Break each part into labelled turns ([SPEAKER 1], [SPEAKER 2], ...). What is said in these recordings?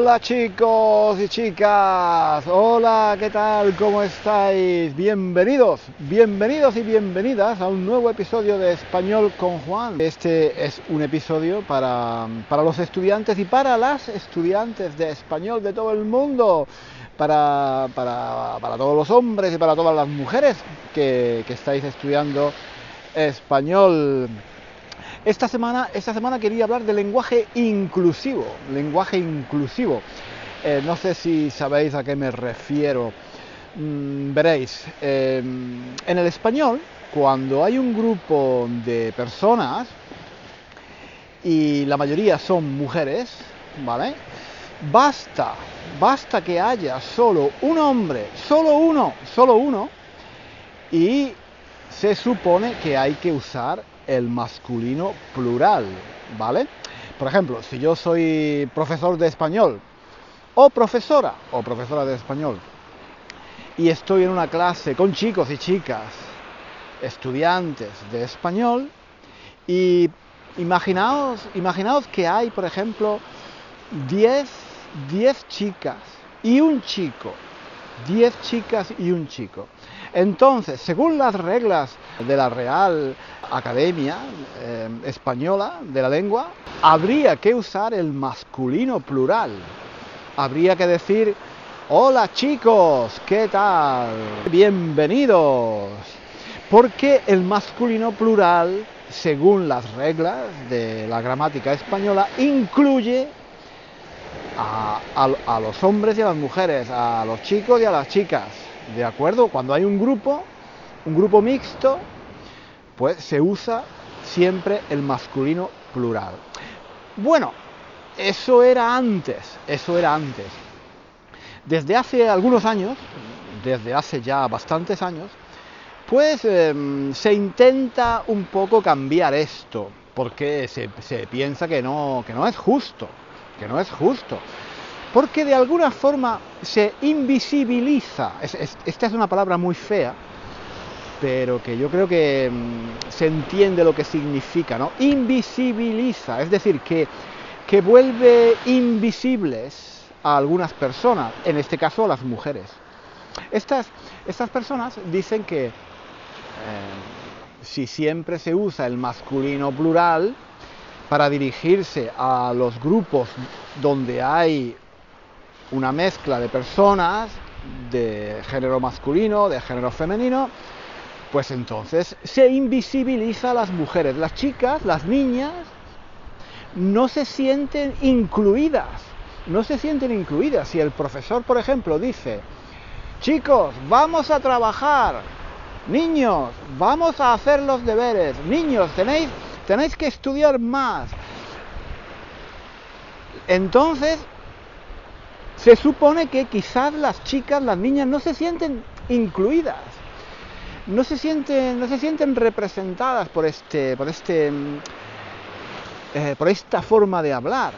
[SPEAKER 1] Hola chicos y chicas, hola, ¿qué tal? ¿Cómo estáis? Bienvenidos, bienvenidos y bienvenidas a un nuevo episodio de Español con Juan. Este es un episodio para, para los estudiantes y para las estudiantes de español de todo el mundo, para, para, para todos los hombres y para todas las mujeres que, que estáis estudiando español. Esta semana, esta semana quería hablar de lenguaje inclusivo, lenguaje inclusivo. Eh, no sé si sabéis a qué me refiero. Mm, veréis, eh, en el español, cuando hay un grupo de personas y la mayoría son mujeres, ¿vale? Basta, basta que haya solo un hombre, solo uno, solo uno, y se supone que hay que usar el masculino plural, ¿vale? Por ejemplo, si yo soy profesor de español o profesora o profesora de español y estoy en una clase con chicos y chicas, estudiantes de español y imaginaos, imaginaos que hay, por ejemplo, 10 10 chicas y un chico, 10 chicas y un chico. Entonces, según las reglas de la Real Academia eh, Española de la Lengua, habría que usar el masculino plural. Habría que decir, hola chicos, ¿qué tal? Bienvenidos. Porque el masculino plural, según las reglas de la gramática española, incluye a, los hombres y a las mujeres, a los chicos y a las chicas. ¿De acuerdo? Cuando hay un grupo, un grupo mixto, pues se usa siempre el masculino plural. Bueno, eso era antes, eso era antes. Desde hace algunos años, desde hace ya bastantes años, pues eh, se intenta un poco cambiar esto, porque se, se piensa que no, que no es justo, que no es justo porque de alguna forma se invisibiliza, es, es, esta es una palabra muy fea, pero que yo creo que mmm, se entiende lo que significa, ¿no? Invisibiliza, es decir, que, que vuelve invisibles a algunas personas, en este caso a las mujeres. Estas, estas personas dicen que eh, si siempre se usa el masculino plural para dirigirse a los grupos donde hay una mezcla de personas de género masculino, de género femenino, pues entonces se invisibiliza a las mujeres. Las chicas, las niñas, no se sienten incluidas, no se sienten incluidas. Si el profesor, por ejemplo, dice, chicos, vamos a trabajar, niños, vamos a hacer los deberes, niños, tenéis, tenéis que estudiar más. Entonces, se supone que quizás las chicas, las niñas, no se sienten incluidas, no se sienten, no se sienten representadas por este, por este, eh, por esta forma de hablar.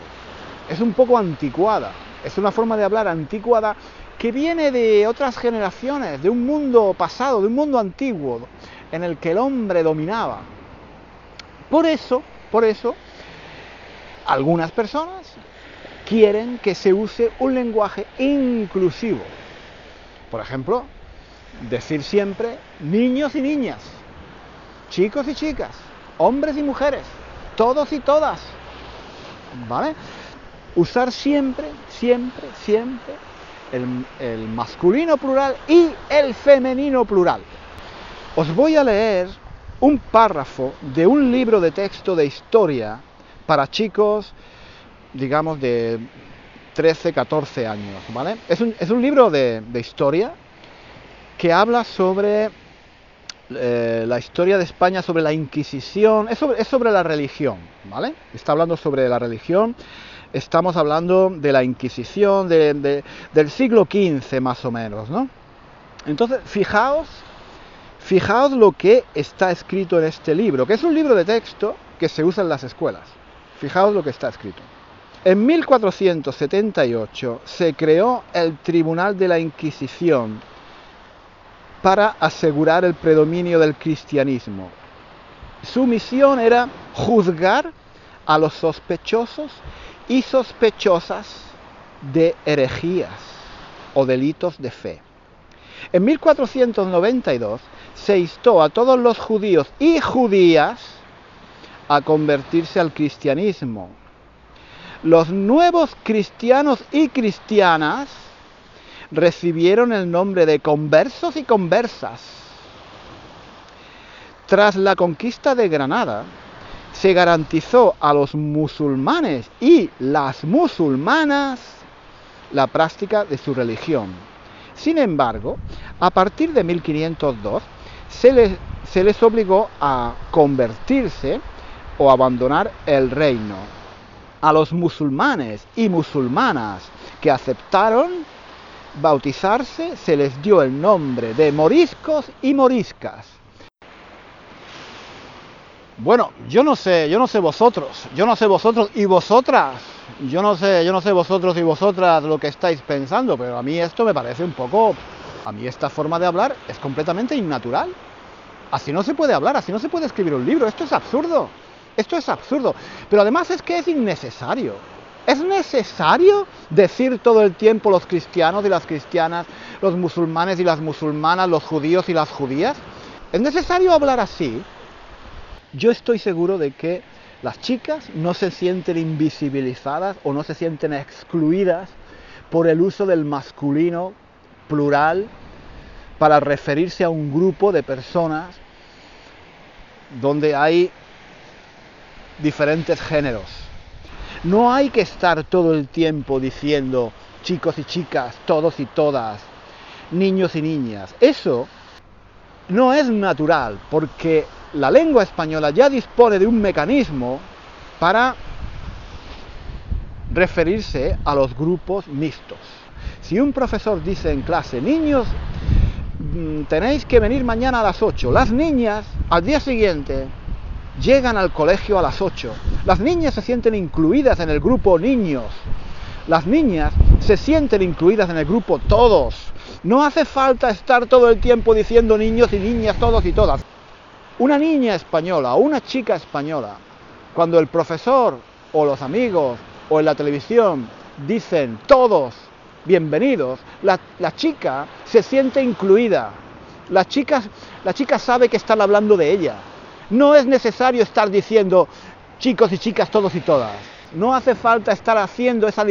[SPEAKER 1] Es un poco anticuada, es una forma de hablar anticuada que viene de otras generaciones, de un mundo pasado, de un mundo antiguo, en el que el hombre dominaba. Por eso, por eso, algunas personas quieren que se use un lenguaje inclusivo. Por ejemplo, decir siempre niños y niñas, chicos y chicas, hombres y mujeres, todos y todas. ¿Vale? Usar siempre, siempre, siempre el, el masculino plural y el femenino plural. Os voy a leer un párrafo de un libro de texto de historia para chicos digamos, de 13, 14 años, ¿vale? Es un, es un libro de, de, historia que habla sobre eh, la historia de España, sobre la Inquisición, es sobre, la religión, ¿vale? Está hablando sobre la religión, estamos hablando de la Inquisición de, de, del siglo XV más o menos, ¿no? Entonces, fijaos, fijaos lo que está escrito en este libro, que es un libro de texto que se usa en las escuelas. Fijaos lo que está escrito. En 1478 se creó el Tribunal de la Inquisición para asegurar el predominio del cristianismo. Su misión era juzgar a los sospechosos y sospechosas de herejías o delitos de fe. En 1492 se instó a todos los judíos y judías a convertirse al cristianismo. Los nuevos cristianos y cristianas recibieron el nombre de conversos y conversas. Tras la conquista de Granada, se garantizó a los musulmanes y las musulmanas la práctica de su religión. Sin embargo, a partir de 1502 se les, se les obligó a convertirse o abandonar el reino. A los musulmanes y musulmanas que aceptaron bautizarse se les dio el nombre de moriscos y moriscas. Bueno, yo no sé, yo no sé vosotros, yo no sé vosotros y vosotras, yo no sé, yo no sé vosotros y vosotras lo que estáis pensando, pero a mí esto me parece un poco, a mí esta forma de hablar es completamente innatural. Así no se puede hablar, así no se puede escribir un libro, esto es absurdo, esto es absurdo, pero además es que es innecesario. ¿Es necesario decir todo el tiempo los cristianos y las cristianas, los musulmanes y las musulmanas, los judíos y las judías? ¿Es necesario hablar así? Yo estoy seguro de que las chicas no se sienten invisibilizadas o no se sienten excluidas por el uso del masculino plural para referirse a un grupo de personas donde hay diferentes géneros. No hay que estar todo el tiempo diciendo chicos y chicas, todos y todas, niños y niñas. Eso no es natural porque la lengua española ya dispone de un mecanismo para referirse a los grupos mixtos. Si un profesor dice en clase, niños, mm, tenéis que venir mañana a las 8, las niñas al día siguiente llegan al colegio a las 8, las niñas se sienten incluidas en el grupo niños, las niñas se sienten incluidas en el grupo todos. No hace falta estar todo el tiempo diciendo niños y niñas, todos y todas. Una niña española o una chica española, cuando el profesor o los amigos o en la televisión dicen todos bienvenidos, la, chica se siente incluida. La chica, la chica sabe que están hablando de ella. No es necesario estar diciendo chicos y chicas todos y todas. No hace falta estar haciendo esa,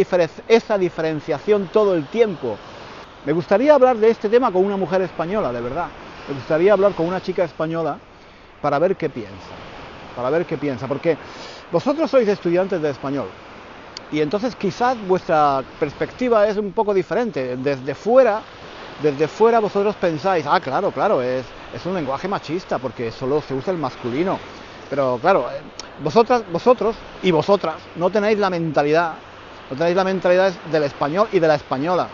[SPEAKER 1] diferenciación todo el tiempo. Me gustaría hablar de este tema con una mujer española, de verdad. Me gustaría hablar con una chica española para ver qué piensa, para ver qué piensa, porque vosotros sois estudiantes de español y entonces quizás vuestra perspectiva es un poco diferente. Desde fuera, desde fuera vosotros pensáis, ah, claro, claro, es un lenguaje machista porque solo se usa el masculino. Pero claro, eh, vosotras, vosotros y vosotras no tenéis la mentalidad, no tenéis la mentalidad del español y de la española.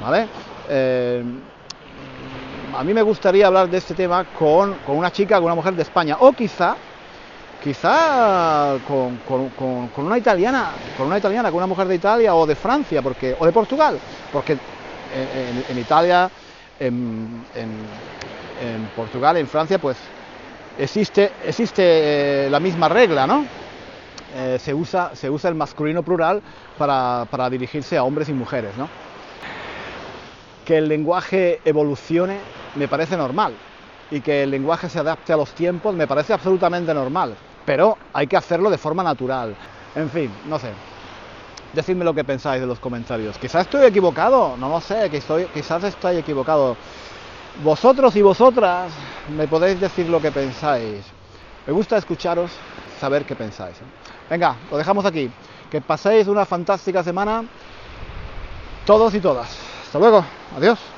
[SPEAKER 1] ¿Vale? Eh, a mí me gustaría hablar de este tema con, una chica, con una mujer de España, o quizá, quizá con, una italiana, con una italiana, con una mujer de Italia o de Francia, porque, o de Portugal, porque en, Italia, en, Portugal, en Francia, pues existe, existe eh, la misma regla, ¿no? Eh, se, usa, se usa el masculino plural para, para dirigirse a hombres y mujeres, ¿no? Que el lenguaje evolucione me parece normal y que el lenguaje se adapte a los tiempos me parece absolutamente normal, pero hay que hacerlo de forma natural. En fin, no sé. Decidme lo que pensáis de los comentarios. Quizás estoy equivocado, no lo sé, quizás estoy equivocado. Vosotros y vosotras me podéis decir lo que pensáis. Me gusta escucharos, saber qué pensáis. ¿eh? Venga, lo dejamos aquí. Que paséis una fantástica semana, todos y todas. Hasta luego, adiós.